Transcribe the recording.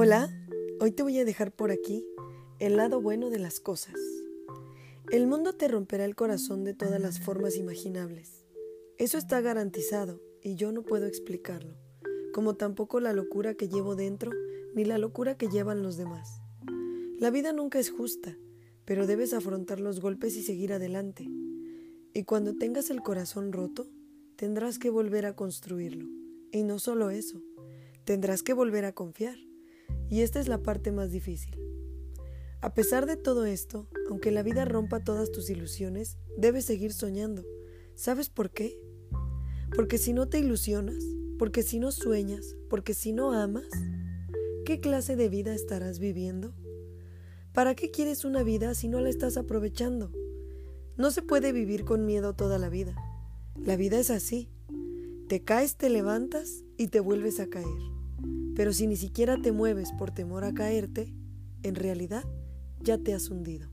Hola, hoy te voy a dejar por aquí el lado bueno de las cosas. El mundo te romperá el corazón de todas las formas imaginables. Eso está garantizado y yo no puedo explicarlo, como tampoco la locura que llevo dentro ni la locura que llevan los demás. La vida nunca es justa, pero debes afrontar los golpes y seguir adelante. Y cuando tengas el corazón roto, tendrás que volver a construirlo. Y no solo eso, tendrás que volver a confiar. Y esta es la parte más difícil. A pesar de todo esto, aunque la vida rompa todas tus ilusiones, debes seguir soñando. ¿Sabes por qué? Porque si no te ilusionas, porque si no sueñas, porque si no amas, ¿qué clase de vida estarás viviendo? ¿Para qué quieres una vida si no la estás aprovechando? No se puede vivir con miedo toda la vida. La vida es así. Te caes, te levantas y te vuelves a caer. Pero si ni siquiera te mueves por temor a caerte, en realidad ya te has hundido.